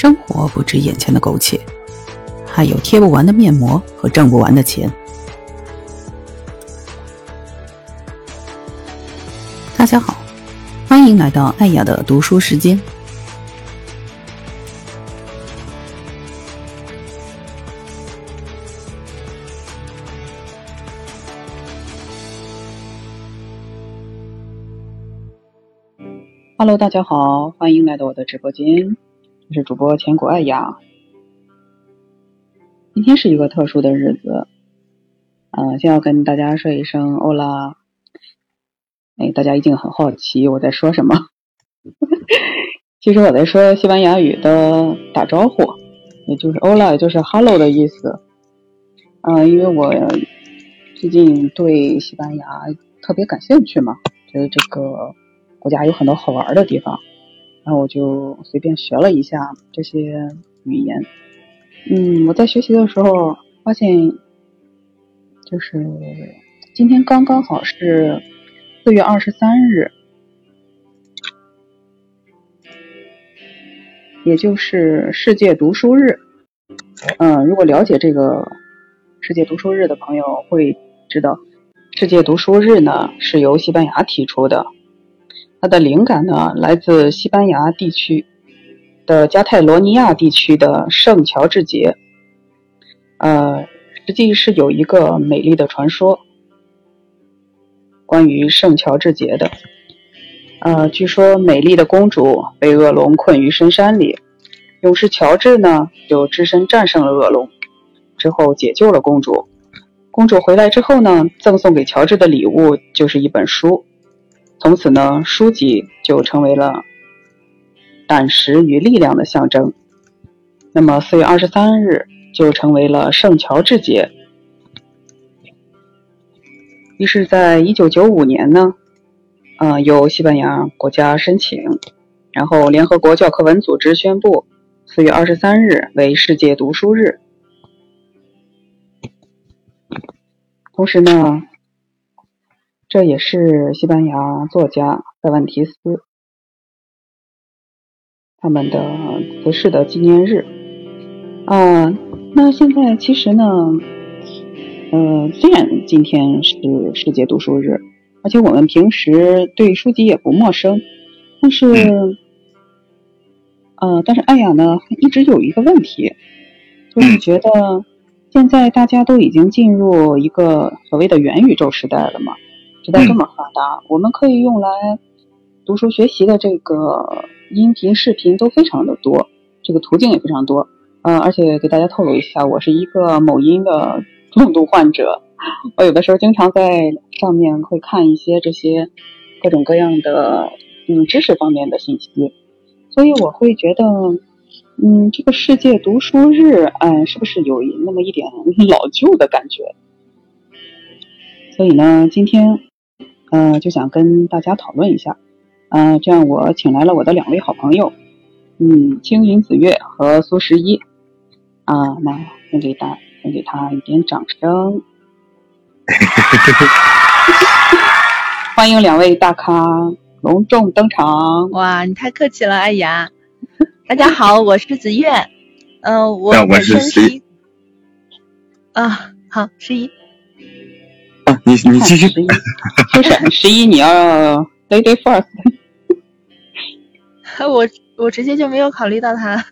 生活不止眼前的苟且，还有贴不完的面膜和挣不完的钱。大家好，欢迎来到爱雅的读书时间。Hello，大家好，欢迎来到我的直播间。我是主播千古爱雅，今天是一个特殊的日子，呃，先要跟大家说一声欧拉。哎，大家一定很好奇我在说什么。其实我在说西班牙语的打招呼，也就是欧拉，也就是 hello 的意思。嗯，因为我最近对西班牙特别感兴趣嘛，觉得这个国家有很多好玩的地方。然后我就随便学了一下这些语言。嗯，我在学习的时候发现，就是今天刚刚好是四月二十三日，也就是世界读书日。嗯，如果了解这个世界读书日的朋友会知道，世界读书日呢是由西班牙提出的。它的灵感呢，来自西班牙地区的加泰罗尼亚地区的圣乔治节。呃，实际是有一个美丽的传说，关于圣乔治节的。呃，据说美丽的公主被恶龙困于深山里，勇士乔治呢就只身战胜了恶龙，之后解救了公主。公主回来之后呢，赠送给乔治的礼物就是一本书。从此呢，书籍就成为了胆识与力量的象征。那么，四月二十三日就成为了圣乔治节。于是，在一九九五年呢，呃，由西班牙国家申请，然后联合国教科文组织宣布，四月二十三日为世界读书日。同时呢。这也是西班牙作家塞万提斯他们的辞世的纪念日啊。那现在其实呢，呃，虽然今天是世界读书日，而且我们平时对书籍也不陌生，但是，呃，但是艾雅呢一直有一个问题，就是觉得现在大家都已经进入一个所谓的元宇宙时代了嘛。时代这么发达，我们可以用来读书学习的这个音频、视频都非常的多，这个途径也非常多。嗯，而且给大家透露一下，我是一个某音的重度患者，我有的时候经常在上面会看一些这些各种各样的嗯知识方面的信息，所以我会觉得，嗯，这个世界读书日，哎，是不是有那么一点老旧的感觉？所以呢，今天。嗯，就想跟大家讨论一下，嗯，这样我请来了我的两位好朋友，嗯，青云子月和苏十一，啊，那先给大，先给他一点掌声，欢迎两位大咖隆重登场。哇，你太客气了，哎呀，大家好，我是子月，嗯，我本身是，啊，好，十一。你你继续，不是十一，你要 lady first。我我直接就没有考虑到他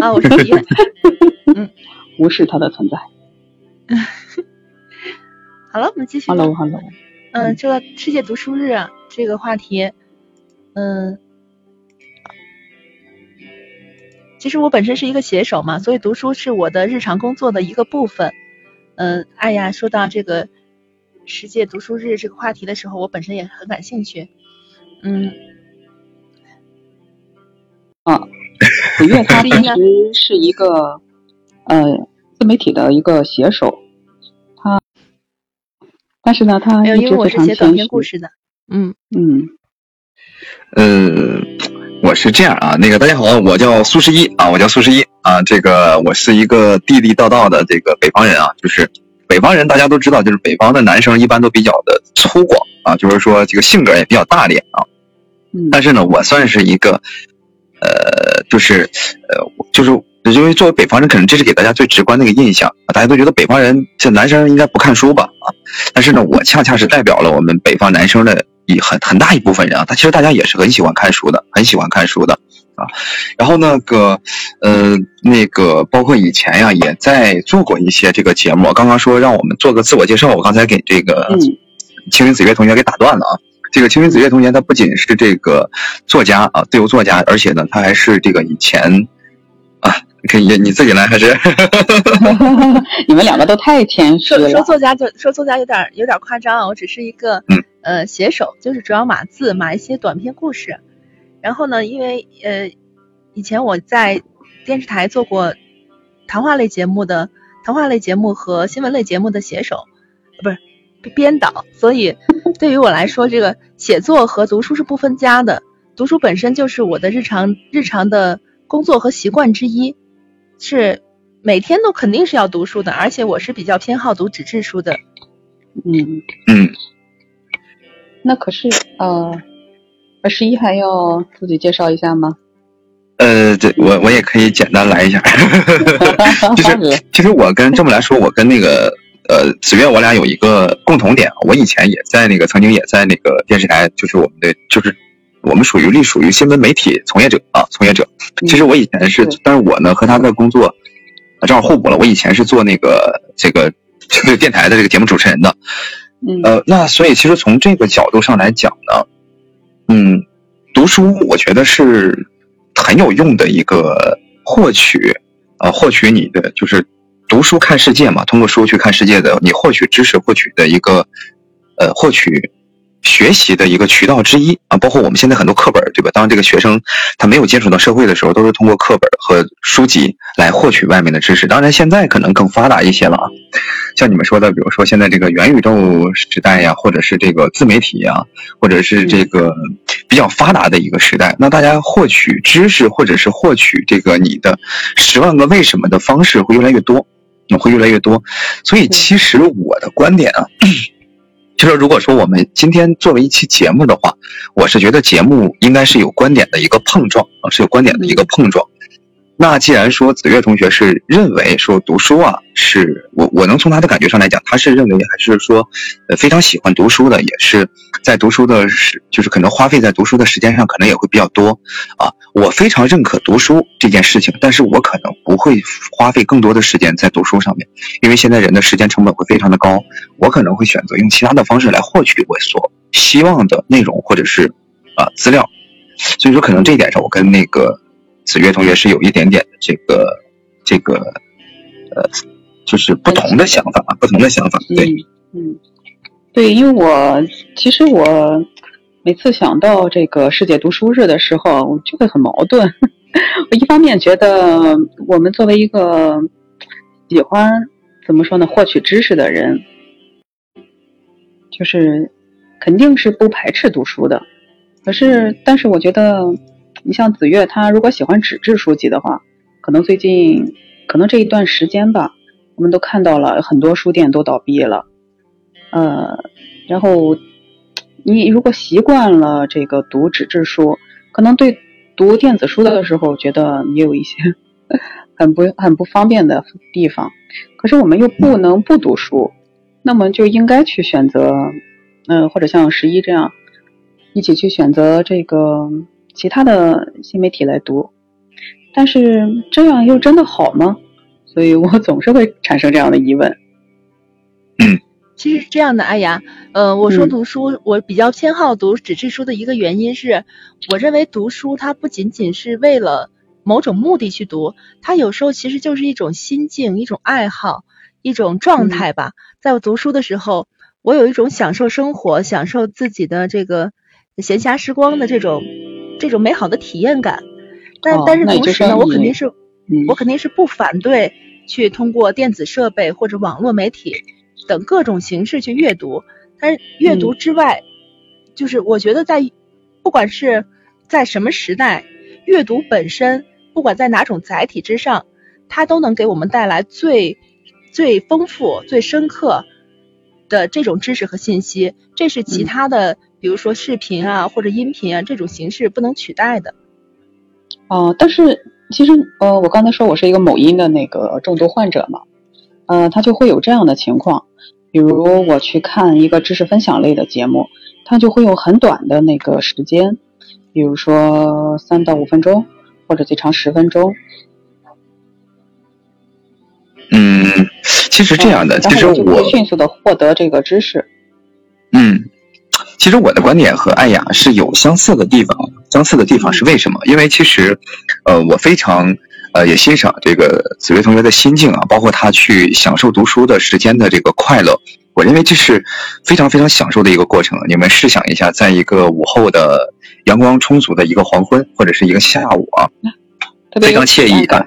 啊，我是十一，嗯，无视他的存在。好了，我们继续。Hello Hello。嗯，这个世界读书日这个话题，嗯，其实我本身是一个写手嘛，所以读书是我的日常工作的一个部分。嗯，哎呀，说到这个。世界读书日这个话题的时候，我本身也很感兴趣。嗯，啊，古月他其实是一个呃自媒体的一个写手，他，但是呢，他因为我是写短篇故事的，嗯嗯，呃，我是这样啊，那个大家好，我叫苏十一啊，我叫苏十一啊，这个我是一个地地道道的这个北方人啊，就是。北方人大家都知道，就是北方的男生一般都比较的粗犷啊，就是说这个性格也比较大咧啊。但是呢，我算是一个，呃，就是呃，就是因为作为北方人，可能这是给大家最直观的一个印象，大家都觉得北方人这男生应该不看书吧啊？但是呢，我恰恰是代表了我们北方男生的一很很大一部分人啊，他其实大家也是很喜欢看书的，很喜欢看书的啊。然后那个呃那个包括以前呀，也在做过一些这个节目。刚刚说让我们做个自我介绍，我刚才给这个青云子月同学给打断了啊。这个青云子月同学他不仅是这个作家啊，自由作家，而且呢，他还是这个以前啊。可以，你自己来还是？你们两个都太谦虚了。说作家就说作家有点有点夸张，我只是一个呃写手，就是主要码字，码一些短篇故事。然后呢，因为呃以前我在电视台做过谈话类节目的谈话类节目和新闻类节目的写手，不是编导，所以 对于我来说，这个写作和读书是不分家的。读书本身就是我的日常日常的工作和习惯之一。是每天都肯定是要读书的，而且我是比较偏好读纸质书的。嗯嗯，那可是呃，二十一还要自己介绍一下吗？呃，这我我也可以简单来一下。就是其实我跟这么来说，我跟那个呃子月，我俩有一个共同点。我以前也在那个曾经也在那个电视台，就是我们的就是。我们属于隶属于新闻媒体从业者啊，从业者。其实我以前是，但是我呢和他的工作正好互补了。我以前是做那个这个这个电台的这个节目主持人的，呃，那所以其实从这个角度上来讲呢，嗯，读书我觉得是很有用的一个获取，呃，获取你的就是读书看世界嘛，通过书去看世界的，你获取知识获取的一个呃获取。学习的一个渠道之一啊，包括我们现在很多课本，对吧？当这个学生他没有接触到社会的时候，都是通过课本和书籍来获取外面的知识。当然，现在可能更发达一些了啊，像你们说的，比如说现在这个元宇宙时代呀，或者是这个自媒体呀，或者是这个比较发达的一个时代，那大家获取知识或者是获取这个你的十万个为什么的方式会越来越多，会越来越多。所以，其实我的观点啊。就是如果说我们今天作为一期节目的话，我是觉得节目应该是有观点的一个碰撞啊，是有观点的一个碰撞。那既然说子月同学是认为说读书啊，是我我能从他的感觉上来讲，他是认为还是说，呃非常喜欢读书的，也是在读书的时，就是可能花费在读书的时间上可能也会比较多啊。我非常认可读书这件事情，但是我可能不会花费更多的时间在读书上面，因为现在人的时间成本会非常的高，我可能会选择用其他的方式来获取我所希望的内容或者是啊资料，所以说可能这一点上我跟那个。子月同学是有一点点的这个这个呃，就是不同的想法啊，不同的想法。对，嗯，对，因为我其实我每次想到这个世界读书日的时候，我就会很矛盾。我一方面觉得我们作为一个喜欢怎么说呢，获取知识的人，就是肯定是不排斥读书的。可是，但是我觉得。你像子月，他如果喜欢纸质书籍的话，可能最近，可能这一段时间吧，我们都看到了很多书店都倒闭了，呃，然后你如果习惯了这个读纸质书，可能对读电子书的时候觉得也有一些 很不很不方便的地方，可是我们又不能不读书，那么就应该去选择，嗯，或者像十一这样，一起去选择这个。其他的新媒体来读，但是这样又真的好吗？所以我 总是会产生这样的疑问。嗯，其实是这样的，哎呀，呃，我说读书，我比较偏好读纸质书的一个原因是，我认为读书它不仅仅是为了某种目的去读，它有时候其实就是一种心境、一种爱好、一种状态吧。在我读书的时候，我有一种享受生活、享受自己的这个闲暇时光的这种。这种美好的体验感，但但是同时呢，我肯定是我肯定是不反对去通过电子设备或者网络媒体等各种形式去阅读。但是阅读之外，就是我觉得在不管是在什么时代，阅读本身不管在哪种载体之上，它都能给我们带来最最丰富、最深刻的这种知识和信息。这是其他的。比如说视频啊，或者音频啊，这种形式不能取代的。哦，但是其实呃，我刚才说我是一个某音的那个重度患者嘛，呃，他就会有这样的情况，比如我去看一个知识分享类的节目，他就会用很短的那个时间，比如说三到五分钟，或者最长十分钟。嗯，其实这样的，其实我迅速的获得这个知识。嗯。其实我的观点和艾雅是有相似的地方，相似的地方是为什么？因为其实，呃，我非常呃也欣赏这个紫薇同学的心境啊，包括他去享受读书的时间的这个快乐，我认为这是非常非常享受的一个过程。你们试想一下，在一个午后的阳光充足的一个黄昏或者是一个下午啊，非常惬意啊。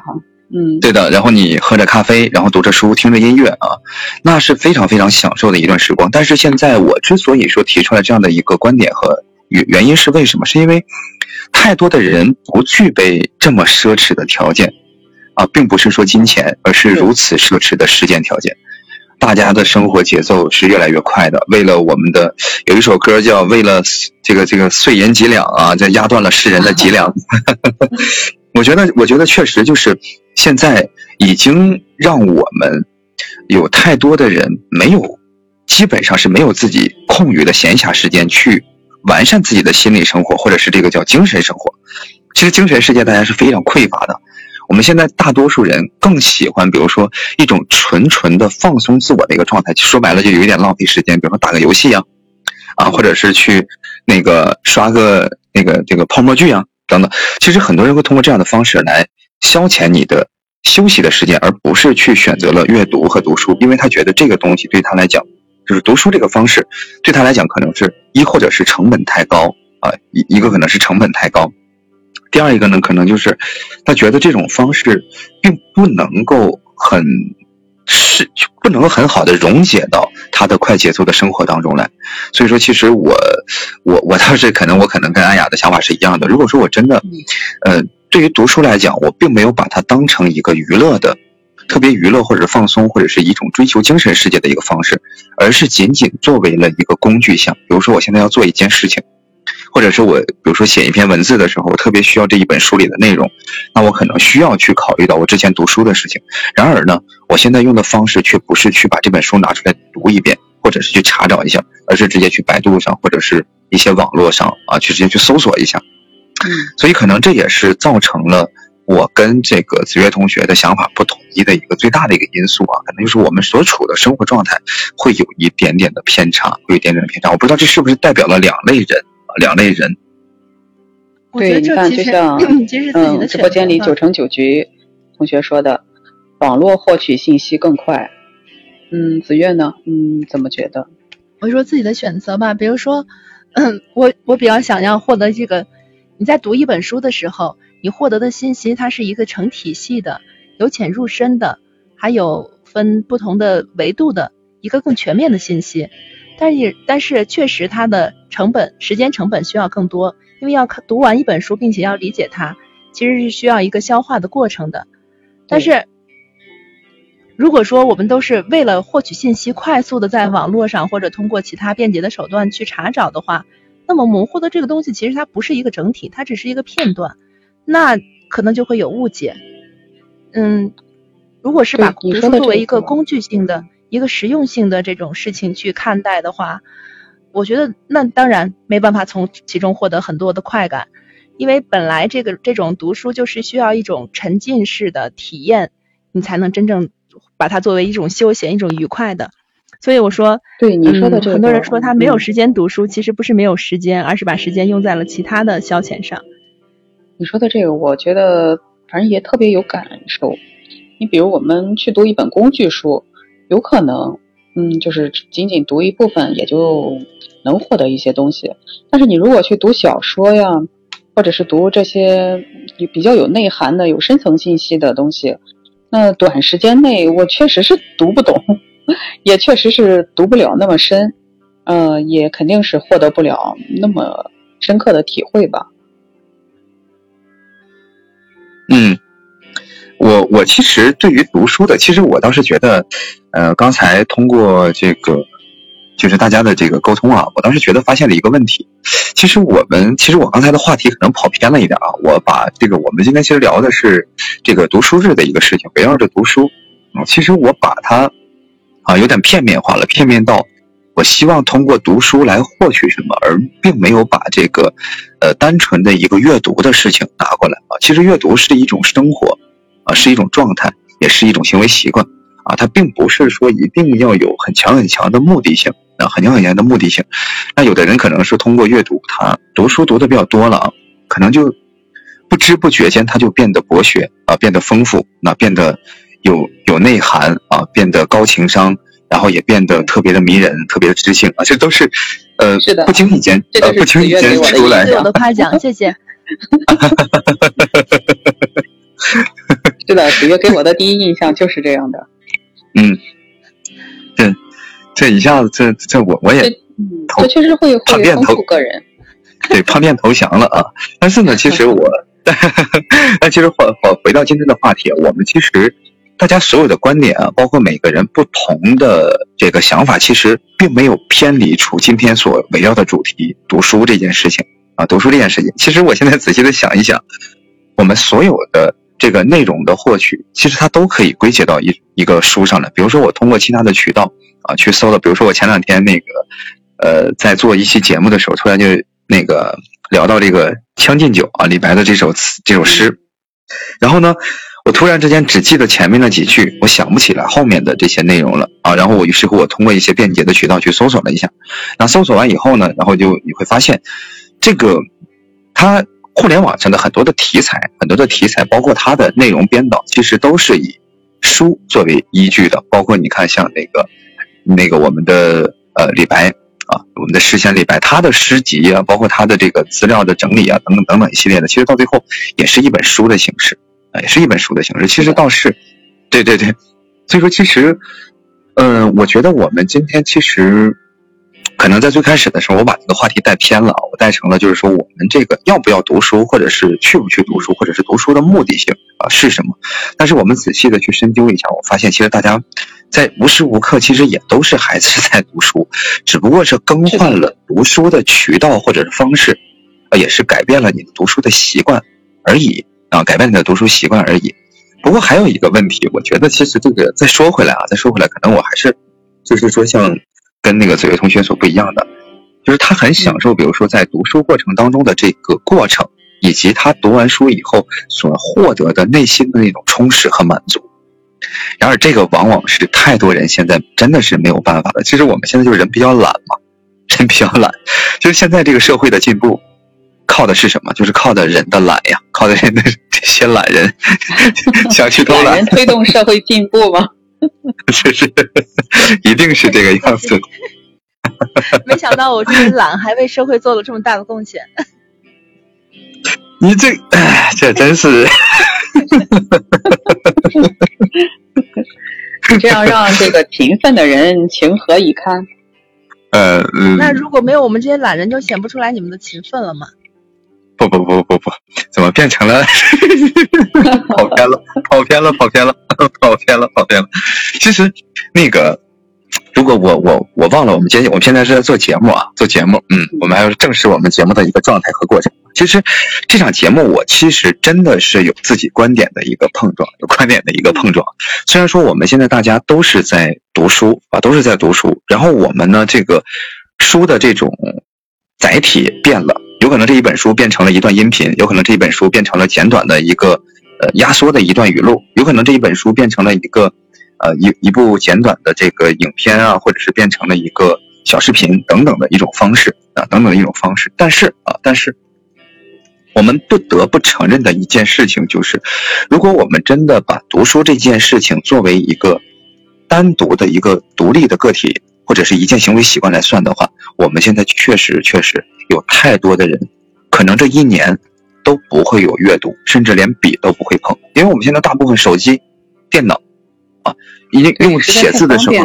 嗯，对的。然后你喝着咖啡，然后读着书，听着音乐啊，那是非常非常享受的一段时光。但是现在我之所以说提出来这样的一个观点和原原因是为什么？是因为太多的人不具备这么奢侈的条件啊，并不是说金钱，而是如此奢侈的时间条件。大家的生活节奏是越来越快的，为了我们的有一首歌叫为了这个这个碎银几两啊，这压断了世人的脊梁。我觉得，我觉得确实就是现在已经让我们有太多的人没有，基本上是没有自己空余的闲暇时间去完善自己的心理生活，或者是这个叫精神生活。其实精神世界大家是非常匮乏的。我们现在大多数人更喜欢，比如说一种纯纯的放松自我的一个状态，说白了就有一点浪费时间，比如说打个游戏啊，啊，或者是去那个刷个那个这个泡沫剧啊。等等，其实很多人会通过这样的方式来消遣你的休息的时间，而不是去选择了阅读和读书，因为他觉得这个东西对他来讲，就是读书这个方式对他来讲可能是一或者是成本太高啊，一一个可能是成本太高，第二一个呢，可能就是他觉得这种方式并不能够很。是不能很好的溶解到他的快节奏的生活当中来，所以说，其实我我我倒是可能我可能跟安雅的想法是一样的。如果说我真的，呃，对于读书来讲，我并没有把它当成一个娱乐的，特别娱乐或者放松或者是一种追求精神世界的一个方式，而是仅仅作为了一个工具项。比如说，我现在要做一件事情。或者是我，比如说写一篇文字的时候，我特别需要这一本书里的内容，那我可能需要去考虑到我之前读书的事情。然而呢，我现在用的方式却不是去把这本书拿出来读一遍，或者是去查找一下，而是直接去百度上或者是一些网络上啊，去直接去搜索一下。嗯，所以可能这也是造成了我跟这个子月同学的想法不统一的一个最大的一个因素啊，可能就是我们所处的生活状态会有一点点的偏差，会有一点点的偏差。我不知道这是不是代表了两类人。两类人，对，你看，就像 嗯，直播间里九成九局同学说的，网络获取信息更快。嗯，子月呢？嗯，怎么觉得？我说自己的选择吧，比如说，嗯，我我比较想要获得这个，你在读一本书的时候，你获得的信息它是一个成体系的，由浅入深的，还有分不同的维度的一个更全面的信息。但是，但是确实它的成本、时间成本需要更多，因为要看读完一本书，并且要理解它，其实是需要一个消化的过程的。但是，如果说我们都是为了获取信息，快速的在网络上或者通过其他便捷的手段去查找的话，那么我们获得这个东西，其实它不是一个整体，它只是一个片段，那可能就会有误解。嗯，如果是把读书作为一个工具性的。一个实用性的这种事情去看待的话，我觉得那当然没办法从其中获得很多的快感，因为本来这个这种读书就是需要一种沉浸式的体验，你才能真正把它作为一种休闲、一种愉快的。所以我说，对你说的这个，很多人说他没有时间读书，其实不是没有时间，而是把时间用在了其他的消遣上。你说的这个，我觉得反正也特别有感受。你比如我们去读一本工具书。有可能，嗯，就是仅仅读一部分也就能获得一些东西。但是你如果去读小说呀，或者是读这些比较有内涵的、有深层信息的东西，那短时间内我确实是读不懂，也确实是读不了那么深，呃，也肯定是获得不了那么深刻的体会吧。嗯。我我其实对于读书的，其实我倒是觉得，呃，刚才通过这个就是大家的这个沟通啊，我当时觉得发现了一个问题。其实我们，其实我刚才的话题可能跑偏了一点啊。我把这个我们今天其实聊的是这个读书日的一个事情，围绕着读书啊。其实我把它啊有点片面化了，片面到我希望通过读书来获取什么，而并没有把这个呃单纯的一个阅读的事情拿过来啊。其实阅读是一种生活啊，是一种状态，也是一种行为习惯。啊，它并不是说一定要有很强很强的目的性啊，很强很强的目的性。那有的人可能是通过阅读，他读书读的比较多了啊，可能就不知不觉间他就变得博学啊，变得丰富，那变得有有内涵啊，变得高情商，然后也变得特别的迷人，特别的知性啊，这都是呃不经意间呃不经意间出来的。我的夸奖，谢谢。是的，子月给我的第一印象就是这样的。嗯，这这一下子，这这我我也，这确实会会丰富个人，对，叛变投降了啊！但是呢，其实我，但其实回回回到今天的话题，我们其实大家所有的观点啊，包括每个人不同的这个想法，其实并没有偏离出今天所围绕的主题——读书这件事情啊，读书这件事情。其实我现在仔细的想一想，我们所有的。这个内容的获取，其实它都可以归结到一一个书上来。比如说，我通过其他的渠道啊去搜了。比如说，我前两天那个，呃，在做一期节目的时候，突然就那个聊到这个《将进酒》啊，李白的这首词这首诗。然后呢，我突然之间只记得前面那几句，我想不起来后面的这些内容了啊。然后我于是乎，我通过一些便捷的渠道去搜索了一下。那搜索完以后呢，然后就你会发现，这个它。互联网上的很多的题材，很多的题材，包括它的内容编导，其实都是以书作为依据的。包括你看，像那个那个我们的呃李白啊，我们的诗仙李白，他的诗集啊，包括他的这个资料的整理啊，等等等等一系列的，其实到最后也是一本书的形式，也是一本书的形式。其实倒是，对对对，所以说其实，嗯，我觉得我们今天其实。可能在最开始的时候，我把这个话题带偏了，我带成了就是说我们这个要不要读书，或者是去不去读书，或者是读书的目的性啊是什么？但是我们仔细的去深究一下，我发现其实大家在无时无刻其实也都是还是在读书，只不过是更换了读书的渠道或者是方式，啊也是改变了你的读书的习惯而已啊，改变你的读书习惯而已。不过还有一个问题，我觉得其实这个再说回来啊，再说回来，可能我还是就是说像。跟那个子月同学所不一样的，就是他很享受，比如说在读书过程当中的这个过程，以及他读完书以后所获得的内心的那种充实和满足。然而，这个往往是太多人现在真的是没有办法的。其实我们现在就是人比较懒嘛，人比较懒，就是现在这个社会的进步，靠的是什么？就是靠的人的懒呀，靠的人的 这些懒人 想去偷懒，人推动社会进步吗？是是，一定是这个样子。没想到我这个懒还为社会做了这么大的贡献。你这，这真是，这样让这个勤奋的人情何以堪？呃，那如果没有我们这些懒人，就显不出来你们的勤奋了吗？不不不不不，怎么变成了 跑偏了？跑偏了，跑偏了，跑偏了，跑偏了。其实那个，如果我我我忘了，我们今天我们现在是在做节目啊，做节目。嗯，我们还要正视我们节目的一个状态和过程。其实这场节目，我其实真的是有自己观点的一个碰撞，有观点的一个碰撞。虽然说我们现在大家都是在读书啊，都是在读书，然后我们呢，这个书的这种载体变了。有可能这一本书变成了一段音频，有可能这一本书变成了简短的一个呃压缩的一段语录，有可能这一本书变成了一个呃一一部简短的这个影片啊，或者是变成了一个小视频等等的一种方式啊，等等的一种方式。但是啊，但是我们不得不承认的一件事情就是，如果我们真的把读书这件事情作为一个单独的一个独立的个体。或者是一件行为习惯来算的话，我们现在确实确实有太多的人，可能这一年都不会有阅读，甚至连笔都不会碰，因为我们现在大部分手机、电脑啊，已经用写字的时候，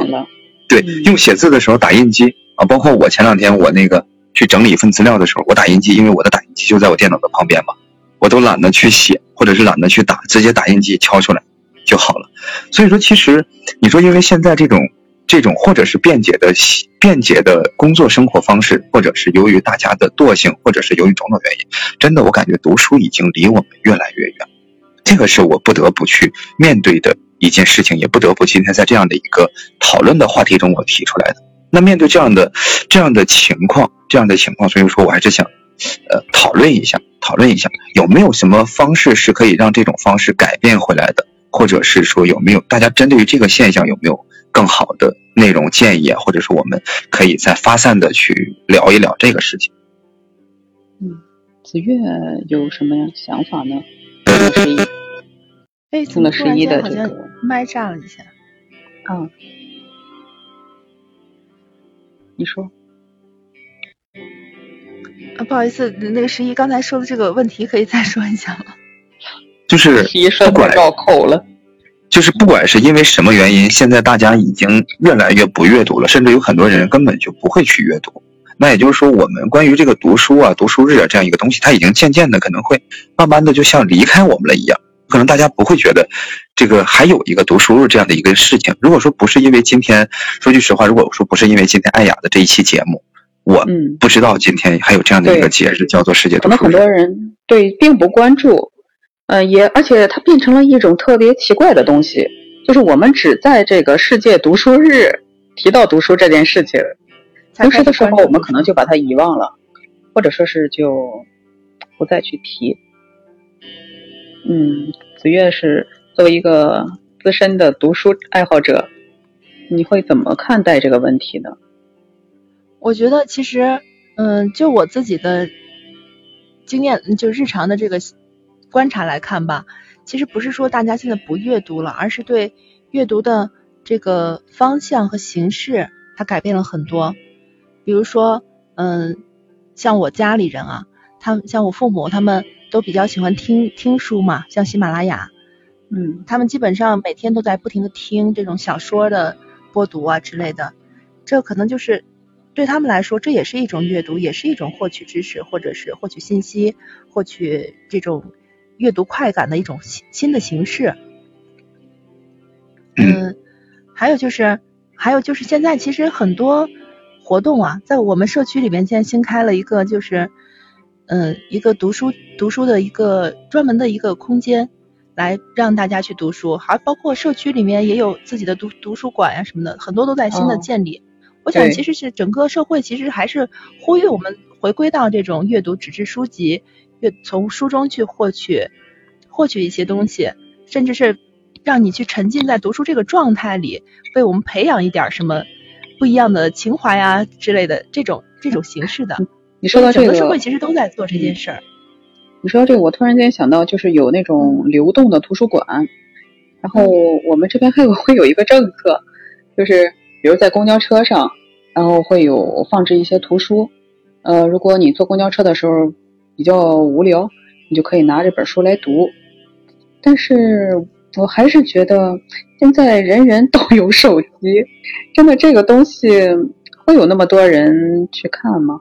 对，用写字的时候打印机啊，包括我前两天我那个去整理一份资料的时候，我打印机，因为我的打印机就在我电脑的旁边嘛，我都懒得去写，或者是懒得去打，直接打印机敲出来就好了。所以说，其实你说因为现在这种。这种或者是便捷的便捷的工作生活方式，或者是由于大家的惰性，或者是由于种种原因，真的我感觉读书已经离我们越来越远。这个是我不得不去面对的一件事情，也不得不今天在这样的一个讨论的话题中我提出来的。那面对这样的这样的情况，这样的情况，所以说我还是想，呃，讨论一下，讨论一下有没有什么方式是可以让这种方式改变回来的，或者是说有没有大家针对于这个现象有没有更好的内容建议啊，或者是我们可以再发散的去聊一聊这个事情。嗯，子月有什么想法呢？十一，哎，听了十一的这个麦炸了一下。嗯，你说。啊，不好意思，那个十一刚才说的这个问题可以再说一下吗？就是 不管绕口了，就是不管是因为什么原因，现在大家已经越来越不阅读了，甚至有很多人根本就不会去阅读。那也就是说，我们关于这个读书啊、读书日啊这样一个东西，它已经渐渐的可能会慢慢的就像离开我们了一样。可能大家不会觉得这个还有一个读书日这样的一个事情。如果说不是因为今天，说句实话，如果说不是因为今天艾雅的这一期节目，我不知道今天还有这样的一个节日叫做世界读书日。可能很多人对并不关注，呃，也而且它变成了一种特别奇怪的东西，就是我们只在这个世界读书日提到读书这件事情。平时的时候，我们可能就把它遗忘了，或者说是就不再去提。嗯，子月是作为一个资深的读书爱好者，你会怎么看待这个问题呢？我觉得其实，嗯，就我自己的经验，就日常的这个观察来看吧，其实不是说大家现在不阅读了，而是对阅读的这个方向和形式，它改变了很多。比如说，嗯，像我家里人啊，他们像我父母，他们都比较喜欢听听书嘛，像喜马拉雅，嗯，他们基本上每天都在不停的听这种小说的播读啊之类的，这可能就是对他们来说，这也是一种阅读，也是一种获取知识或者是获取信息、获取这种阅读快感的一种新新的形式。嗯，还有就是，还有就是现在其实很多。活动啊，在我们社区里面现在新开了一个，就是，嗯，一个读书读书的一个专门的一个空间，来让大家去读书，还包括社区里面也有自己的读图书馆呀什么的，很多都在新的建立。我想其实是整个社会其实还是呼吁我们回归到这种阅读纸质书籍，阅从书中去获取获取一些东西，甚至是让你去沉浸在读书这个状态里，为我们培养一点什么。不一样的情怀啊之类的这种这种形式的，你说到这个，整个社会其实都在做这件事儿。你说到这个，我突然间想到，就是有那种流动的图书馆，然后我们这边还有 会有一个政策，就是比如在公交车上，然后会有放置一些图书，呃，如果你坐公交车的时候比较无聊，你就可以拿这本书来读。但是我还是觉得。现在人人都有手机，真的这个东西会有那么多人去看吗？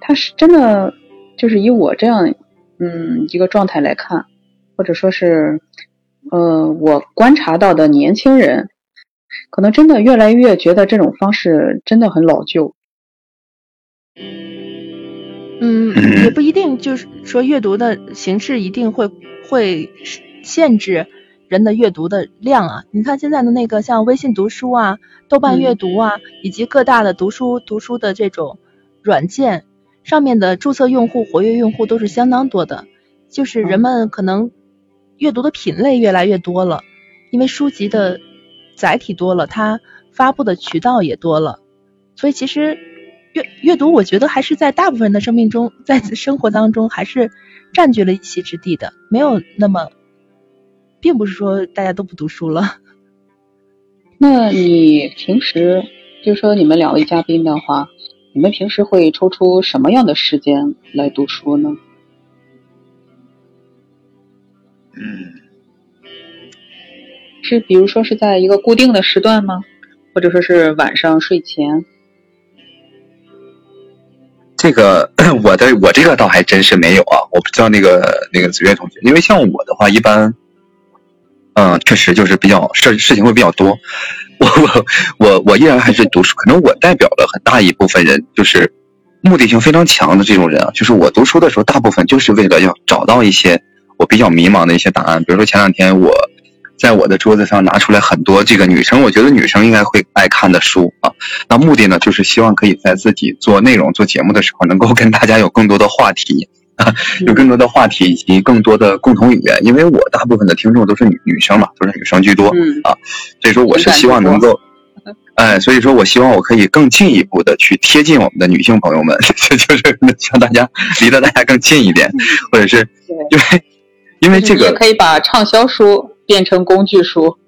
他是真的就是以我这样嗯一个状态来看，或者说是呃我观察到的年轻人，可能真的越来越觉得这种方式真的很老旧。嗯，也不一定，就是说阅读的形式一定会会限制。人的阅读的量啊，你看现在的那个像微信读书啊、豆瓣阅读啊，以及各大的读书读书的这种软件上面的注册用户、活跃用户都是相当多的，就是人们可能阅读的品类越来越多了，因为书籍的载体多了，它发布的渠道也多了，所以其实阅阅读，我觉得还是在大部分人的生命中，在生活当中还是占据了一席之地的，没有那么。并不是说大家都不读书了。那你平时就说你们两位嘉宾的话，你们平时会抽出什么样的时间来读书呢？嗯，是比如说是在一个固定的时段吗？或者说是晚上睡前？这个 我的我这个倒还真是没有啊，我不知道那个那个子月同学，因为像我的话一般。嗯，确实就是比较事事情会比较多，我我我我依然还是读书，可能我代表了很大一部分人，就是目的性非常强的这种人啊。就是我读书的时候，大部分就是为了要找到一些我比较迷茫的一些答案。比如说前两天我在我的桌子上拿出来很多这个女生，我觉得女生应该会爱看的书啊。那目的呢，就是希望可以在自己做内容、做节目的时候，能够跟大家有更多的话题。啊，有更多的话题以及更多的共同语言，因为我大部分的听众都是女女生嘛，都是女生居多啊，所以说我是希望能够，哎，所以说我希望我可以更进一步的去贴近我们的女性朋友们，就是让大家离得大家更近一点，或者是因为因为这个可以把畅销书变成工具书。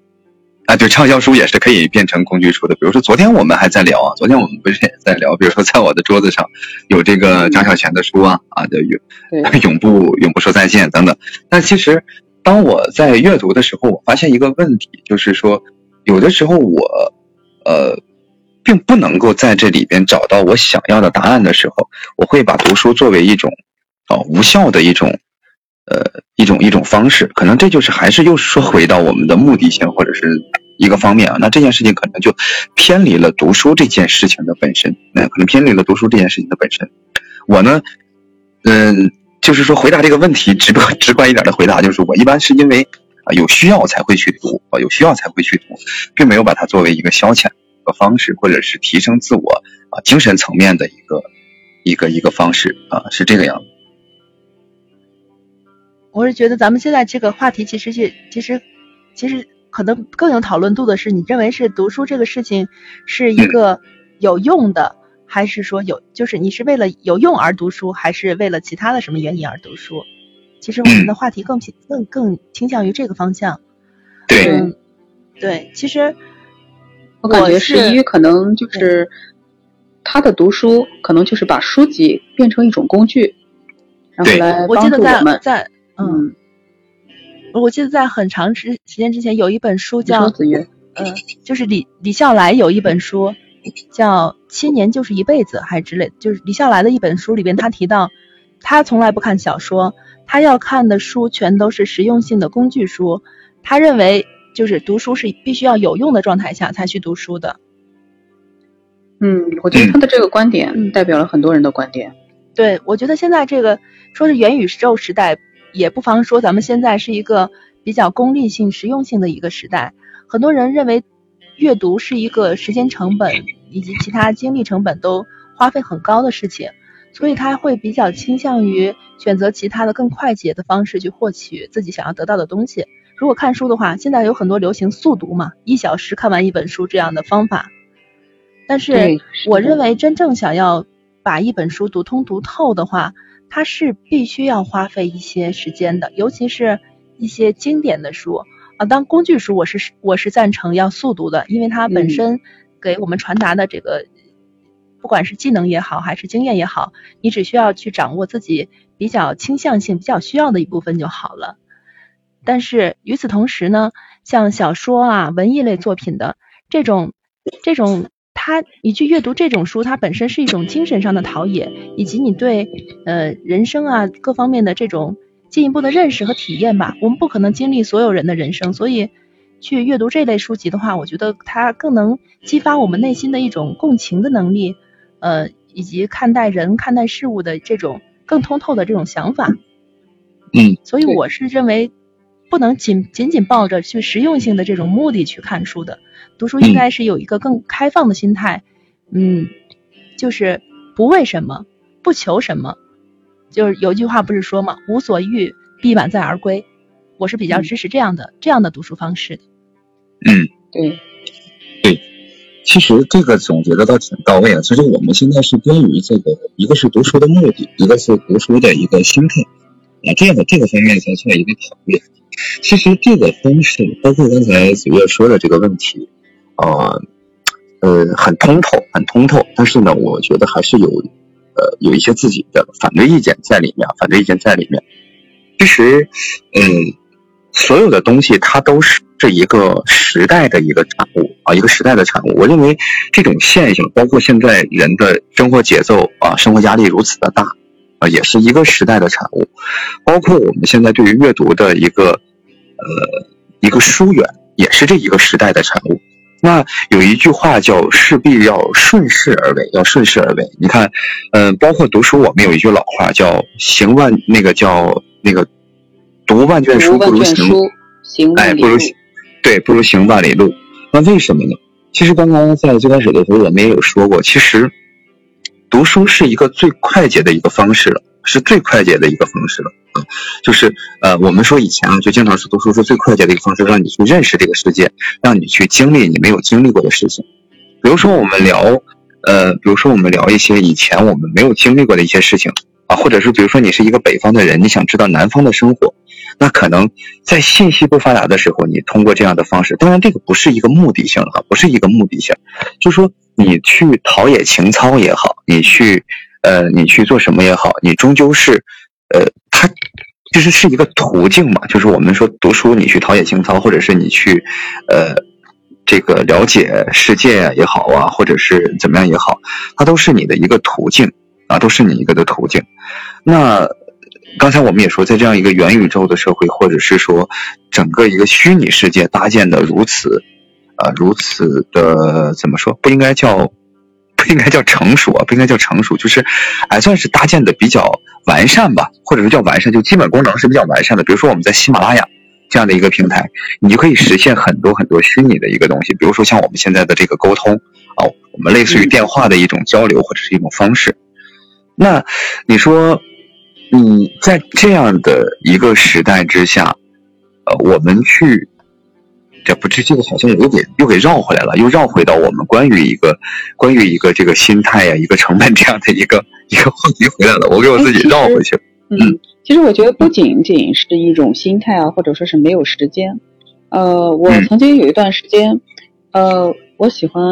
啊，对，畅销书也是可以变成工具书的。比如说，昨天我们还在聊啊，昨天我们不是也在聊？比如说，在我的桌子上有这个张小娴的书啊，啊，就永 永不永不说再见等等。但其实，当我在阅读的时候，我发现一个问题，就是说，有的时候我，呃，并不能够在这里边找到我想要的答案的时候，我会把读书作为一种，啊，无效的一种。呃，一种一种方式，可能这就是还是又说回到我们的目的性或者是一个方面啊。那这件事情可能就偏离了读书这件事情的本身，那可能偏离了读书这件事情的本身。我呢，嗯，就是说回答这个问题，直 直观一点的回答就是，我一般是因为啊有需要才会去读啊，有需要才会去读，并没有把它作为一个消遣的方式，或者是提升自我啊精神层面的一个一个一个方式啊，是这个样子。我是觉得咱们现在这个话题其实是其实其实可能更有讨论度的是，你认为是读书这个事情是一个有用的，还是说有就是你是为了有用而读书，还是为了其他的什么原因而读书？其实我们的话题更偏更更倾向于这个方向。对对，其实我感觉是因为可能就是他的读书可能就是把书籍变成一种工具，然后来帮助我们。嗯，我记得在很长时时间之前有一本书叫《嗯，就是李李笑来有一本书叫《七年就是一辈子》还是之类，就是李笑来的一本书里边，他提到他从来不看小说，他要看的书全都是实用性的工具书。他认为就是读书是必须要有用的状态下才去读书的。嗯，我觉得他的这个观点代表了很多人的观点。对，我觉得现在这个说是元宇宙时代。也不妨说，咱们现在是一个比较功利性、实用性的一个时代。很多人认为阅读是一个时间成本以及其他精力成本都花费很高的事情，所以他会比较倾向于选择其他的更快捷的方式去获取自己想要得到的东西。如果看书的话，现在有很多流行速读嘛，一小时看完一本书这样的方法。但是我认为，真正想要把一本书读通读透的话，它是必须要花费一些时间的，尤其是一些经典的书啊。当工具书，我是我是赞成要速读的，因为它本身给我们传达的这个，不管是技能也好，还是经验也好，你只需要去掌握自己比较倾向性、比较需要的一部分就好了。但是与此同时呢，像小说啊、文艺类作品的这种这种。它，你去阅读这种书，它本身是一种精神上的陶冶，以及你对呃人生啊各方面的这种进一步的认识和体验吧。我们不可能经历所有人的人生，所以去阅读这类书籍的话，我觉得它更能激发我们内心的一种共情的能力，呃，以及看待人、看待事物的这种更通透的这种想法。嗯，所以我是认为不能仅仅仅抱着去实用性的这种目的去看书的。读书应该是有一个更开放的心态，嗯，就是不为什么，不求什么，就是有句话不是说嘛？无所欲，必满载而归。我是比较支持这样的这样的读书方式的。嗯，对，对，其实这个总结的倒挺到位的。其实我们现在是关于这个，一个是读书的目的，一个是读书的一个心态啊，这样的这个方面才做一个考虑。其实这个方式，包括刚才子月说的这个问题。呃，呃，很通透，很通透。但是呢，我觉得还是有，呃，有一些自己的反对意见在里面，反对意见在里面。其实，嗯，所有的东西它都是这一个时代的一个产物啊，一个时代的产物。我认为这种现象，包括现在人的生活节奏啊，生活压力如此的大啊，也是一个时代的产物。包括我们现在对于阅读的一个，呃，一个疏远，也是这一个时代的产物。那有一句话叫“势必要顺势而为”，要顺势而为。你看，嗯，包括读书，我们有一句老话叫“行万”，那个叫那个“读万卷书不如行”，哎，不如对，不如行万里路。那为什么呢？其实刚刚在最开始的时候，我们也有说过，其实读书是一个最快捷的一个方式了，是最快捷的一个方式了。啊，就是呃，我们说以前啊，就经常是读书是最快捷的一个方式，让你去认识这个世界，让你去经历你没有经历过的事情。比如说我们聊，呃，比如说我们聊一些以前我们没有经历过的一些事情啊，或者是比如说你是一个北方的人，你想知道南方的生活，那可能在信息不发达的时候，你通过这样的方式，当然这个不是一个目的性啊，不是一个目的性，就说你去陶冶情操也好，你去呃，你去做什么也好，你终究是。呃，它就是是一个途径嘛，就是我们说读书，你去陶冶情操，或者是你去，呃，这个了解世界也好啊，或者是怎么样也好，它都是你的一个途径啊，都是你一个的途径。那刚才我们也说，在这样一个元宇宙的社会，或者是说整个一个虚拟世界搭建的如此，呃，如此的怎么说，不应该叫。不应该叫成熟啊，不应该叫成熟，就是还算是搭建的比较完善吧，或者说叫完善，就基本功能是比较完善的。比如说我们在喜马拉雅这样的一个平台，你就可以实现很多很多虚拟的一个东西，比如说像我们现在的这个沟通啊，我们类似于电话的一种交流或者是一种方式。那你说你在这样的一个时代之下，呃，我们去。这不这这个好像又给又给绕回来了，又绕回到我们关于一个关于一个这个心态呀、一个成本这样的一个一个话题回来了。我给我自己绕回去了。嗯，其实我觉得不仅仅是一种心态啊，或者说是没有时间。呃，我曾经有一段时间，呃，我喜欢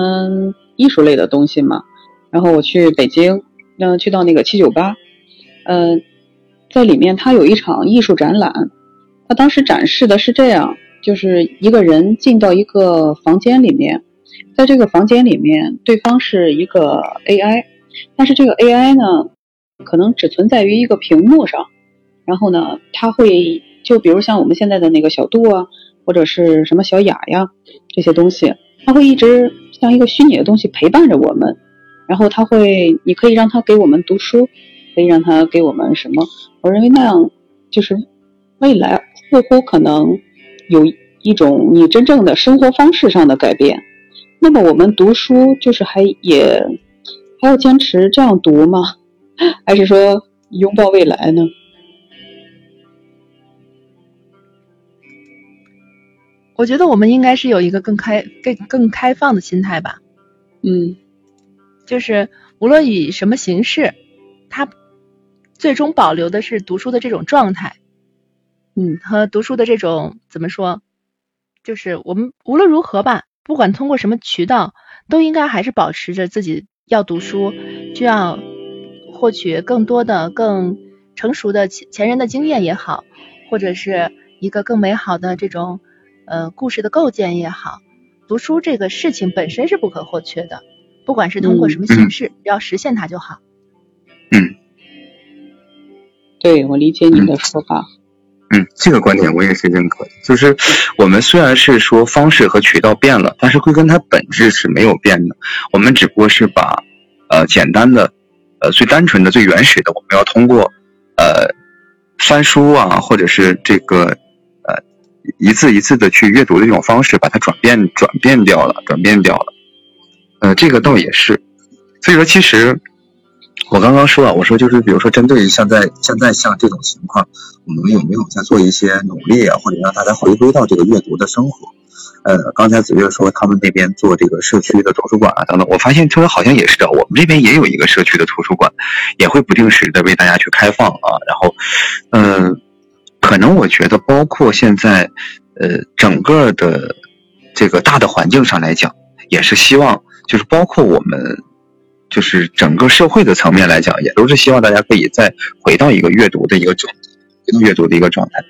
艺术类的东西嘛，然后我去北京，嗯，去到那个七九八，嗯，在里面它有一场艺术展览，它当时展示的是这样。就是一个人进到一个房间里面，在这个房间里面，对方是一个 AI，但是这个 AI 呢，可能只存在于一个屏幕上，然后呢，它会就比如像我们现在的那个小度啊，或者是什么小雅呀这些东西，它会一直像一个虚拟的东西陪伴着我们，然后它会，你可以让它给我们读书，可以让它给我们什么？我认为那样就是未来似乎可能。有一种你真正的生活方式上的改变，那么我们读书就是还也还要坚持这样读吗？还是说拥抱未来呢？我觉得我们应该是有一个更开、更更开放的心态吧。嗯，就是无论以什么形式，它最终保留的是读书的这种状态。嗯，和读书的这种怎么说，就是我们无论如何吧，不管通过什么渠道，都应该还是保持着自己要读书，就要获取更多的、更成熟的前前人的经验也好，或者是一个更美好的这种呃故事的构建也好，读书这个事情本身是不可或缺的，不管是通过什么形式，要实现它就好。嗯，对我理解你的说法。嗯，嗯这个观点我也是认可的。就是我们虽然是说方式和渠道变了，但是归根它本质是没有变的。我们只不过是把呃简单的、呃最单纯的、最原始的，我们要通过呃翻书啊，或者是这个呃一字一字的去阅读的这种方式，把它转变转变掉了，转变掉了。呃，这个倒也是。所以说，其实。我刚刚说了，我说就是比如说针对于现在现在像这种情况，我们有没有在做一些努力啊，或者让大家回归到这个阅读的生活？呃，刚才子月说他们那边做这个社区的图书馆啊等等，我发现这边好像也是，我们这边也有一个社区的图书馆，也会不定时的为大家去开放啊。然后，嗯，可能我觉得包括现在，呃，整个的这个大的环境上来讲，也是希望就是包括我们。就是整个社会的层面来讲，也都是希望大家可以再回到一个阅读的一个状，回到阅读的一个状态。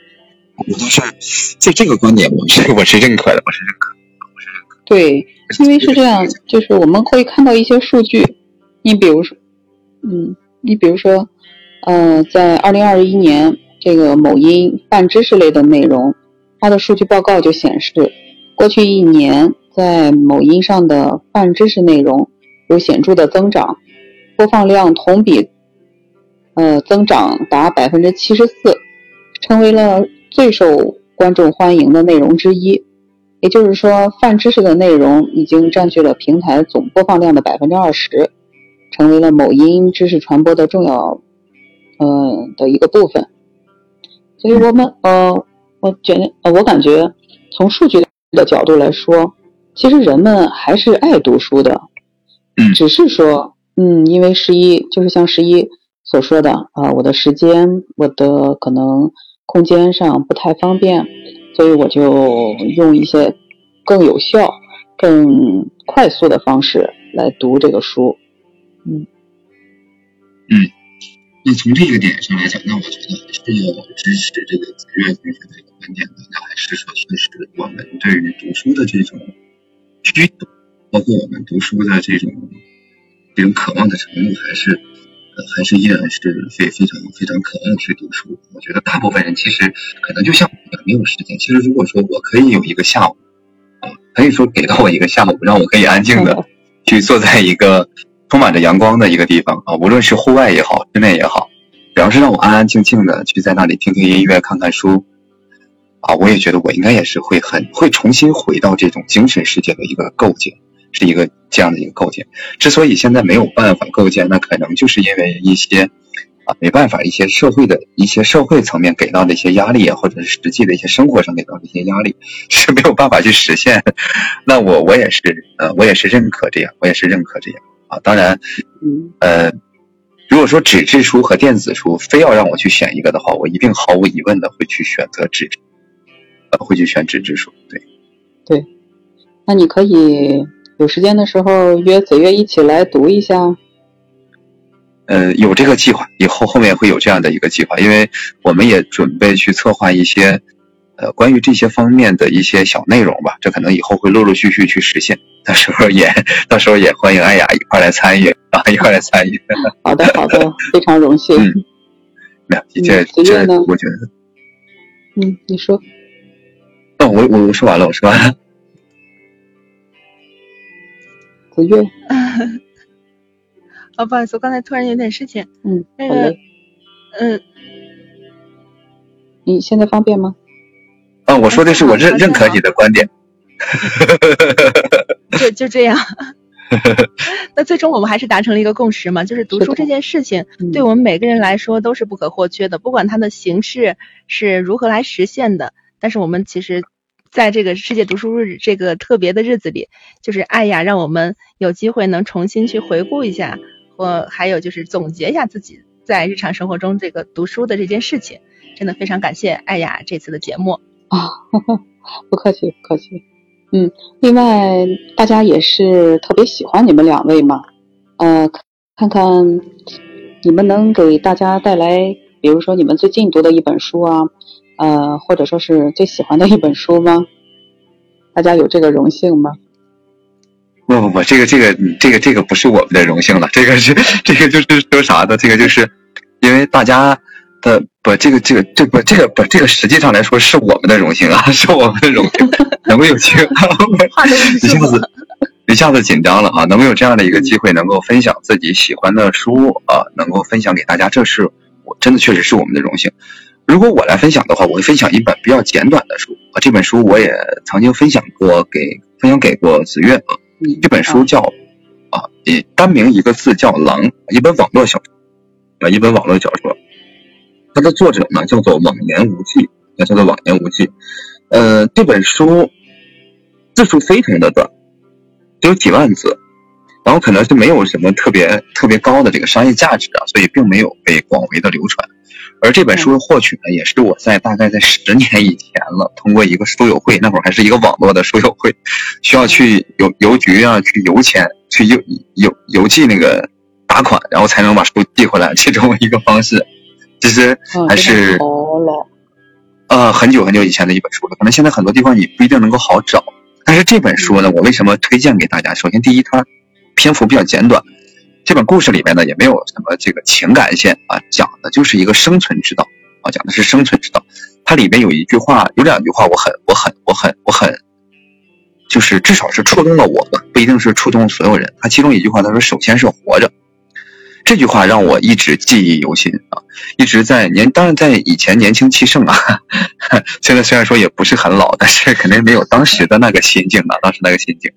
我是这这个观点，我是我是认可的，我是认可，我是认可。对，因为是这样，就是我们会看到一些数据，你比如说，嗯，你比如说，呃，在二零二一年，这个某音泛知识类的内容，它的数据报告就显示，过去一年在某音上的泛知识内容有显著的增长，播放量同比呃增长达百分之七十四，成为了最受观众欢迎的内容之一。也就是说，泛知识的内容已经占据了平台总播放量的百分之二十，成为了某音知识传播的重要呃的一个部分。所以我们呃，我觉得呃，我感觉从数据的角度来说，其实人们还是爱读书的，嗯，只是说，嗯，因为十一就是像十一所说的啊，我的时间，我的可能空间上不太方便。所以我就用一些更有效、更快速的方式来读这个书。嗯嗯，那从这个点上来讲，那我觉得还是要支持这个子越同学的一个观点的。那还是说，确实我们对于读书的这种需求，包括我们读书的这种这种渴望的程度，还是。还是依然是非非常非常渴望去读书。我觉得大部分人其实可能就像我一样没有时间。其实如果说我可以有一个下午啊，可以说给到我一个下午，让我可以安静的去坐在一个充满着阳光的一个地方啊，无论是户外也好，室内也好，只要是让我安安静静的去在那里听听音乐、看看书啊，我也觉得我应该也是会很会重新回到这种精神世界的一个构建。是一个这样的一个构建，之所以现在没有办法构建，那可能就是因为一些啊没办法，一些社会的一些社会层面给到的一些压力啊，或者是实际的一些生活上给到的一些压力是没有办法去实现。那我我也是呃我也是认可这样，我也是认可这样啊。当然，呃，如果说纸质书和电子书非要让我去选一个的话，我一定毫无疑问的会去选择纸质，呃会去选纸质书。对，对，那你可以。有时间的时候约子月一起来读一下。呃，有这个计划，以后后面会有这样的一个计划，因为我们也准备去策划一些呃关于这些方面的一些小内容吧。这可能以后会陆陆续续去实现，到时候也到时候也欢迎艾雅一块来参与啊，一块来参与。好的，好的，非常荣幸。嗯，那这这我觉得，嗯，你说。哦，我我我说完了，我说完了。子月，啊，不好意思，我刚才突然有点事情。嗯，那个，嗯，你现在方便吗？啊，我说的是我认认可你的观点。就就这样。那最终我们还是达成了一个共识嘛，就是读书这件事情，对我们每个人来说都是不可或缺的，不管它的形式是如何来实现的，但是我们其实。在这个世界读书日这个特别的日子里，就是艾雅让我们有机会能重新去回顾一下，或还有就是总结一下自己在日常生活中这个读书的这件事情。真的非常感谢艾雅这次的节目啊，不客气不客气。嗯，另外大家也是特别喜欢你们两位嘛，呃，看看你们能给大家带来，比如说你们最近读的一本书啊。呃，或者说是最喜欢的一本书吗？大家有这个荣幸吗？不不不，这个这个这个这个不是我们的荣幸了，这个是这个就是说啥呢？这个就是因为大家的不，这个这个这不这个不这个实际上来说是我们的荣幸啊，是我们的荣幸，能够有机会，一下子一下子紧张了啊，能够有这样的一个机会，能够分享自己喜欢的书啊，能够分享给大家，这是我真的确实是我们的荣幸。如果我来分享的话，我会分享一本比较简短的书啊。这本书我也曾经分享过，给分享给过子月啊。这本书叫啊，以单名一个字叫《狼》，一本网络小说啊，一本网络小说。它的作者呢叫做网言无忌，也叫做网言无忌。呃，这本书字数非常的短，只有几万字，然后可能是没有什么特别特别高的这个商业价值啊，所以并没有被广为的流传。而这本书的获取呢，也是我在大概在十年以前了，通过一个书友会，那会儿还是一个网络的书友会，需要去邮邮局啊，去邮钱，去邮邮邮寄那个打款，然后才能把书寄回来，这种一个方式，其实还是呃很久很久以前的一本书了，可能现在很多地方你不一定能够好找，但是这本书呢，我为什么推荐给大家？首先，第一，它篇幅比较简短。这本故事里面呢，也没有什么这个情感线啊，讲的就是一个生存之道啊，讲的是生存之道。它里面有一句话，有两句话，我很，我很，我很，我很，就是至少是触动了我吧，不一定是触动所有人。他其中一句话，他说：“首先是活着。”这句话让我一直记忆犹新啊，一直在年，当然在以前年轻气盛啊，现在虽然说也不是很老，但是肯定没有当时的那个心境啊，当时那个心境，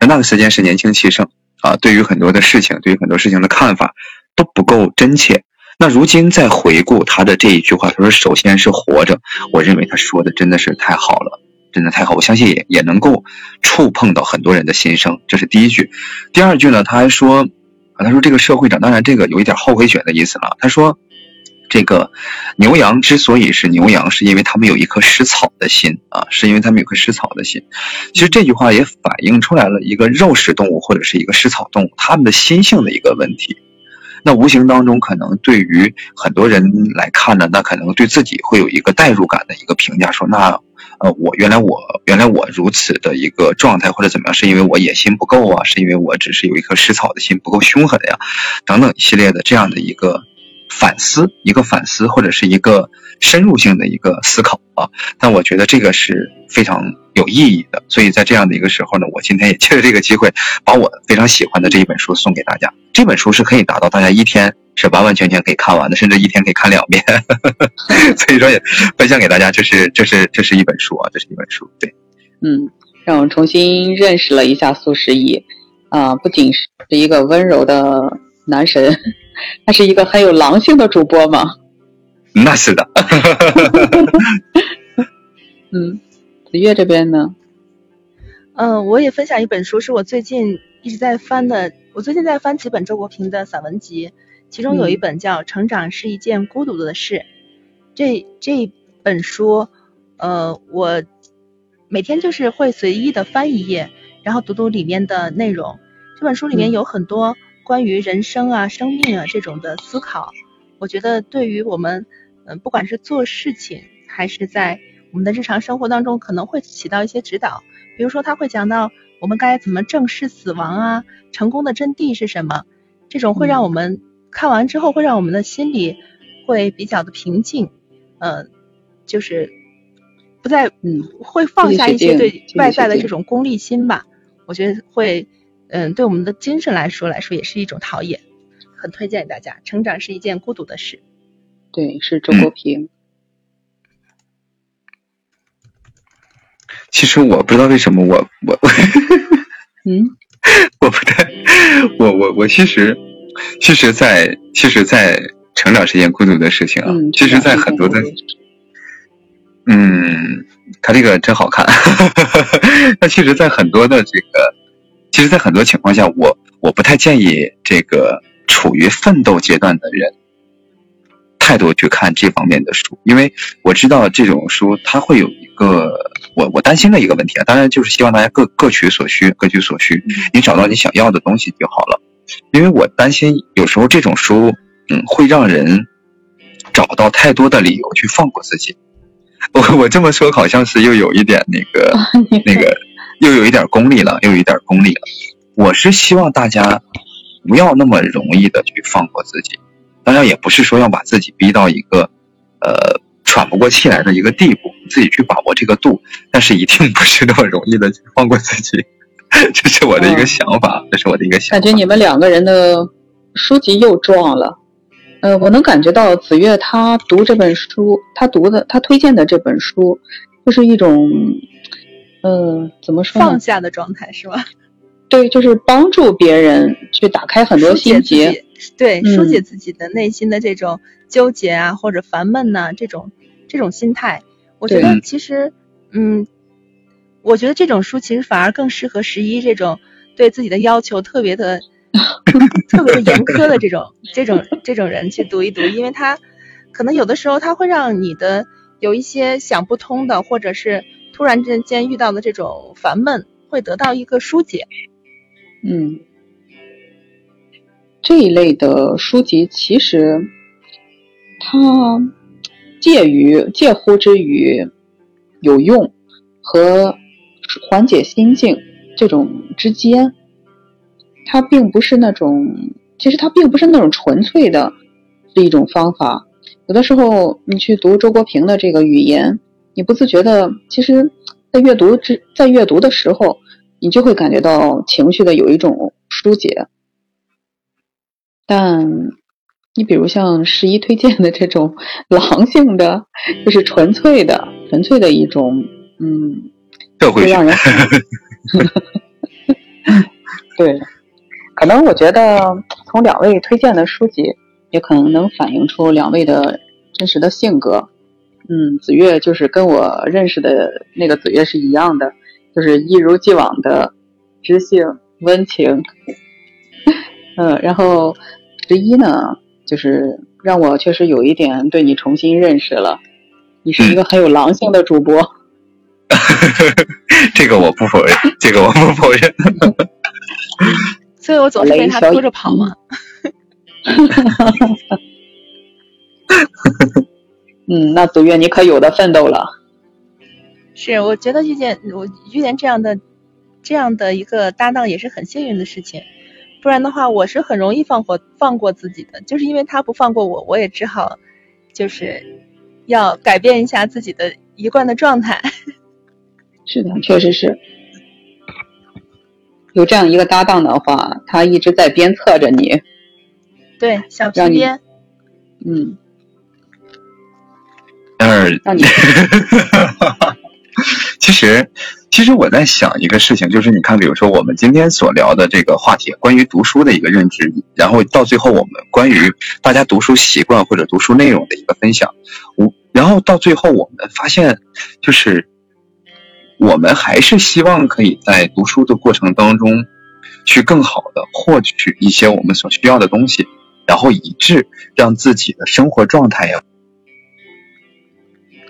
那个时间是年轻气盛啊，对于很多的事情，对于很多事情的看法都不够真切。那如今再回顾他的这一句话，他说首先是活着，我认为他说的真的是太好了，真的太好，我相信也也能够触碰到很多人的心声。这是第一句，第二句呢，他还说。他说：“这个社会上，当然这个有一点后悔选的意思了。他说，这个牛羊之所以是牛羊，是因为他们有一颗食草的心啊，是因为他们有颗食草的心。其实这句话也反映出来了一个肉食动物或者是一个食草动物他们的心性的一个问题。那无形当中，可能对于很多人来看呢，那可能对自己会有一个代入感的一个评价，说那。”呃，我原来我原来我如此的一个状态或者怎么样，是因为我野心不够啊，是因为我只是有一颗食草的心不够凶狠呀，等等一系列的这样的一个反思，一个反思或者是一个深入性的一个思考啊。但我觉得这个是非常有意义的，所以在这样的一个时候呢，我今天也借着这个机会，把我非常喜欢的这一本书送给大家。这本书是可以达到大家一天。是完完全全可以看完的，甚至一天可以看两遍，所以说也分享给大家。这是这是这是一本书啊，这是一本书。对，嗯，让我重新认识了一下苏十一啊，不仅是一个温柔的男神，他是一个很有狼性的主播吗。那是的。嗯，子月这边呢？嗯，我也分享一本书，是我最近一直在翻的。我最近在翻几本周国平的散文集。其中有一本叫《成长是一件孤独的事》，这这本书，呃，我每天就是会随意的翻一页，然后读读里面的内容。这本书里面有很多关于人生啊、生命啊这种的思考，我觉得对于我们，嗯，不管是做事情还是在我们的日常生活当中，可能会起到一些指导。比如说，他会讲到我们该怎么正视死亡啊，成功的真谛是什么，这种会让我们。看完之后会让我们的心里会比较的平静，嗯，就是不再嗯会放下一些对外在的这种功利心吧。我觉得会嗯对我们的精神来说来说也是一种陶冶，很推荐大家。成长是一件孤独的事。对，是周国平。其实我不知道为什么我我嗯，我不太我我我其实。其实，在其实，在成长是一件孤独的事情啊。其实，在很多的，嗯，他这个真好看。那其实，在很多的这个，其实，在很多情况下，我我不太建议这个处于奋斗阶段的人太多去看这方面的书，因为我知道这种书它会有一个我我担心的一个问题啊。当然，就是希望大家各各取所需，各取所需，你找到你想要的东西就好了。因为我担心有时候这种书，嗯，会让人找到太多的理由去放过自己。我我这么说好像是又有一点那个 那个，又有一点功利了，又有一点功利了。我是希望大家不要那么容易的去放过自己，当然也不是说要把自己逼到一个呃喘不过气来的一个地步，自己去把握这个度，但是一定不是那么容易的去放过自己。这是我的一个想法，这是我的一个想法。感觉你们两个人的书籍又撞了。呃，我能感觉到子越他读这本书，他读的他推荐的这本书，就是一种，呃，怎么说放下的状态是吧？对，就是帮助别人去打开很多心结，对，疏解自己的内心的这种纠结啊，或者烦闷呐，这种这种心态，我觉得其实，嗯。我觉得这种书其实反而更适合十一这种对自己的要求特别的、特别的严苛的这种、这种、这种人去读一读，因为他可能有的时候他会让你的有一些想不通的，或者是突然之间遇到的这种烦闷，会得到一个疏解。嗯，这一类的书籍其实它介于介乎之于有用和。缓解心境这种之间，它并不是那种，其实它并不是那种纯粹的，是一种方法。有的时候你去读周国平的这个语言，你不自觉的，其实，在阅读之在阅读的时候，你就会感觉到情绪的有一种疏解。但你比如像十一推荐的这种 狼性的，就是纯粹的、纯粹的一种，嗯，会让人 对，可能我觉得从两位推荐的书籍，也可能能反映出两位的真实的性格。嗯，子月就是跟我认识的那个子月是一样的，就是一如既往的知性温情。嗯，然后十一呢，就是让我确实有一点对你重新认识了。你是一个很有狼性的主播。这个我不否认，这个我不否认。所以我总是被他拖着跑嘛。嗯，那子月你可有的奋斗了。是，我觉得遇见我遇见这样的这样的一个搭档也是很幸运的事情，不然的话我是很容易放过放过自己的，就是因为他不放过我，我也只好就是要改变一下自己的一贯的状态。是的，确实是。有这样一个搭档的话，他一直在鞭策着你。对，小皮鞭。嗯。但是，其实，其实我在想一个事情，就是你看，比如说我们今天所聊的这个话题，关于读书的一个认知，然后到最后我们关于大家读书习惯或者读书内容的一个分享，我，然后到最后我们发现，就是我们还是希望可以在读书的过程当中，去更好的获取一些我们所需要的东西，然后以致让自己的生活状态呀。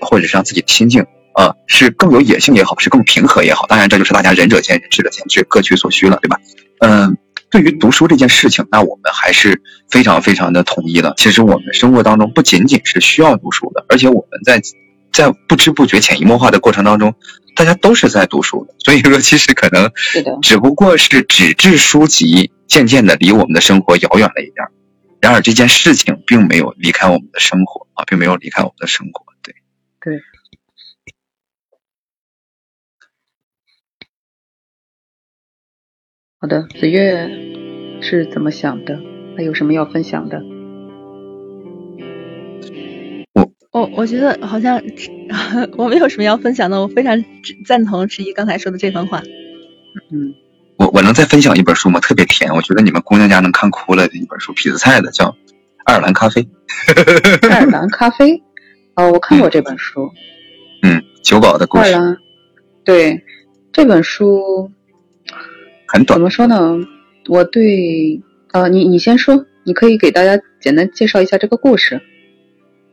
或者是让自己的心境，呃，是更有野性也好，是更平和也好。当然，这就是大家仁者见仁，智者见智，各取所需了，对吧？嗯，对于读书这件事情，那我们还是非常非常的统一的。其实我们生活当中不仅仅是需要读书的，而且我们在在不知不觉、潜移默化的过程当中，大家都是在读书的。所以说，其实可能只不过是纸质书籍渐渐的离我们的生活遥远了一点。然而，这件事情并没有离开我们的生活啊，并没有离开我们的生活。对，好的，子月是怎么想的？还有什么要分享的？我，我我觉得好像 我没有什么要分享的，我非常赞同迟一刚才说的这番话。嗯，我我能再分享一本书吗？特别甜，我觉得你们姑娘家能看哭了的一本书，痞子蔡的，叫《爱尔兰咖啡》。爱尔兰咖啡。哦，我看过这本书。嗯，酒保的故事。对，这本书很短。怎么说呢？我对，呃，你你先说，你可以给大家简单介绍一下这个故事。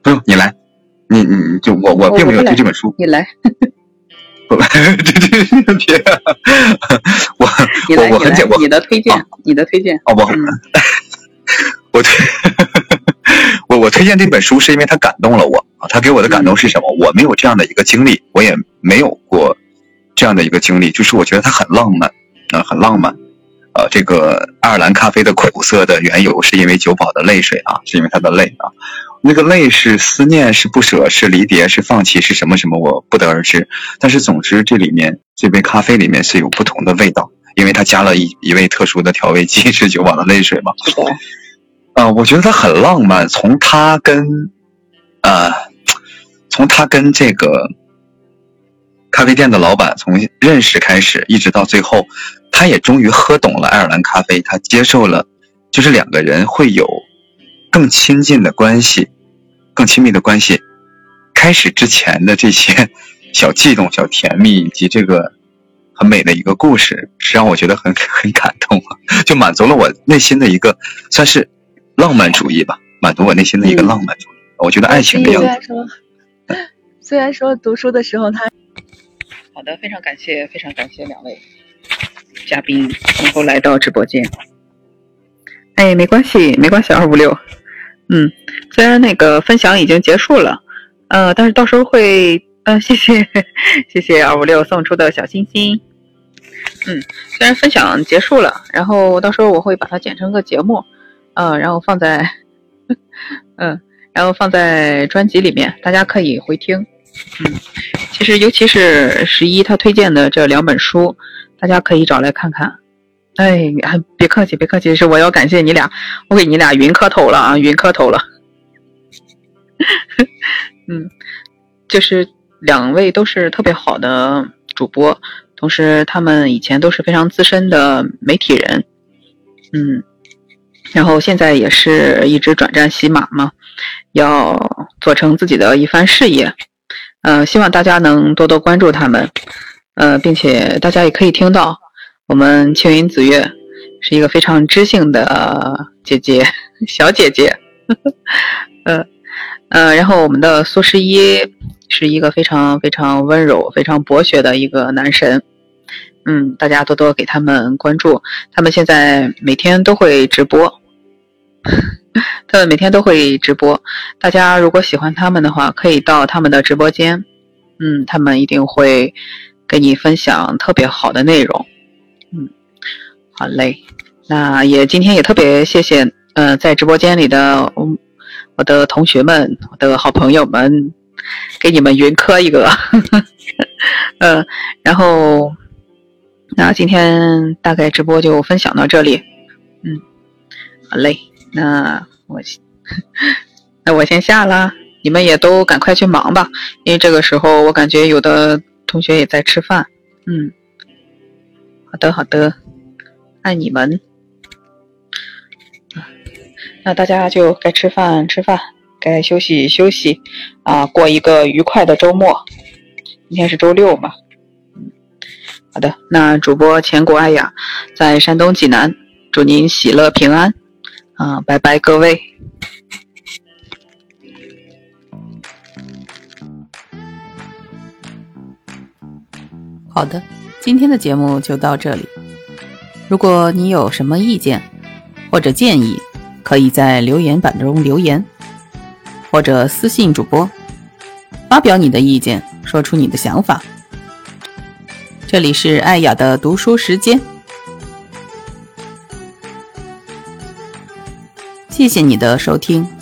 不用，你来。你你就我我并没有读这本书。你来。不，这这别。我我我很简，你的推荐，你的推荐。哦不，我推。我我推荐这本书是因为它感动了我啊！它给我的感动是什么？我没有这样的一个经历，我也没有过这样的一个经历，就是我觉得它很浪漫啊，很浪漫。呃，这个爱尔兰咖啡的苦涩的缘由是因为酒保的泪水啊，是因为他的泪啊。那个泪是思念，是不舍，是离别，是放弃，是什么什么？我不得而知。但是总之，这里面这杯咖啡里面是有不同的味道，因为它加了一一味特殊的调味剂，是酒保的泪水嘛。是的。啊，我觉得他很浪漫。从他跟，呃，从他跟这个咖啡店的老板从认识开始，一直到最后，他也终于喝懂了爱尔兰咖啡。他接受了，就是两个人会有更亲近的关系，更亲密的关系。开始之前的这些 小悸动、小甜蜜，以及这个很美的一个故事，是让我觉得很很感动，就满足了我内心的一个算是。浪漫主义吧，满足我内心的一个浪漫主义。我觉得爱情的样子。虽然说，虽然说读书的时候他，好的，非常感谢，非常感谢两位嘉宾能够来到直播间。哎，没关系，没关系，二五六。嗯，虽然那个分享已经结束了，呃，但是到时候会，嗯，谢谢，谢谢二五六送出的小心心。嗯，虽然分享结束了，然后到时候我会把它剪成个节目。嗯，然后放在，嗯，然后放在专辑里面，大家可以回听。嗯，其实尤其是十一他推荐的这两本书，大家可以找来看看。哎，还别客气，别客气，是我要感谢你俩，我给你俩云磕头了啊，云磕头了。嗯，就是两位都是特别好的主播，同时他们以前都是非常资深的媒体人，嗯，然后现在也是一直转战喜马嘛，要做成自己的一番事业，嗯，希望大家能多多关注他们，呃，并且大家也可以听到。我们青云紫月是一个非常知性的姐姐，小姐姐，呵 呵呃呃，然后我们的苏十一是一个非常非常温柔、非常博学的一个男神，嗯，大家多多给他们关注，他们现在每天都会直播，他们每天都会直播，大家如果喜欢他们的话，可以到他们的直播间，嗯，他们一定会给你分享特别好的内容。嗯，好嘞，那也今天也特别谢谢，呃，在直播间里的我我的同学们，我的好朋友们，给你们云磕一个，嗯，然后那今天大概直播就分享到这里，嗯，好嘞，那我那我先下了，你们也都赶快去忙吧，因为这个时候我感觉有的同学也在吃饭，嗯。好的，好的，爱你们。那大家就该吃饭吃饭，该休息休息，啊，过一个愉快的周末。今天是周六嘛，嗯，好的。那主播千古爱雅在山东济南，祝您喜乐平安，啊，拜拜各位。好的。今天的节目就到这里。如果你有什么意见或者建议，可以在留言板中留言，或者私信主播，发表你的意见，说出你的想法。这里是爱雅的读书时间，谢谢你的收听。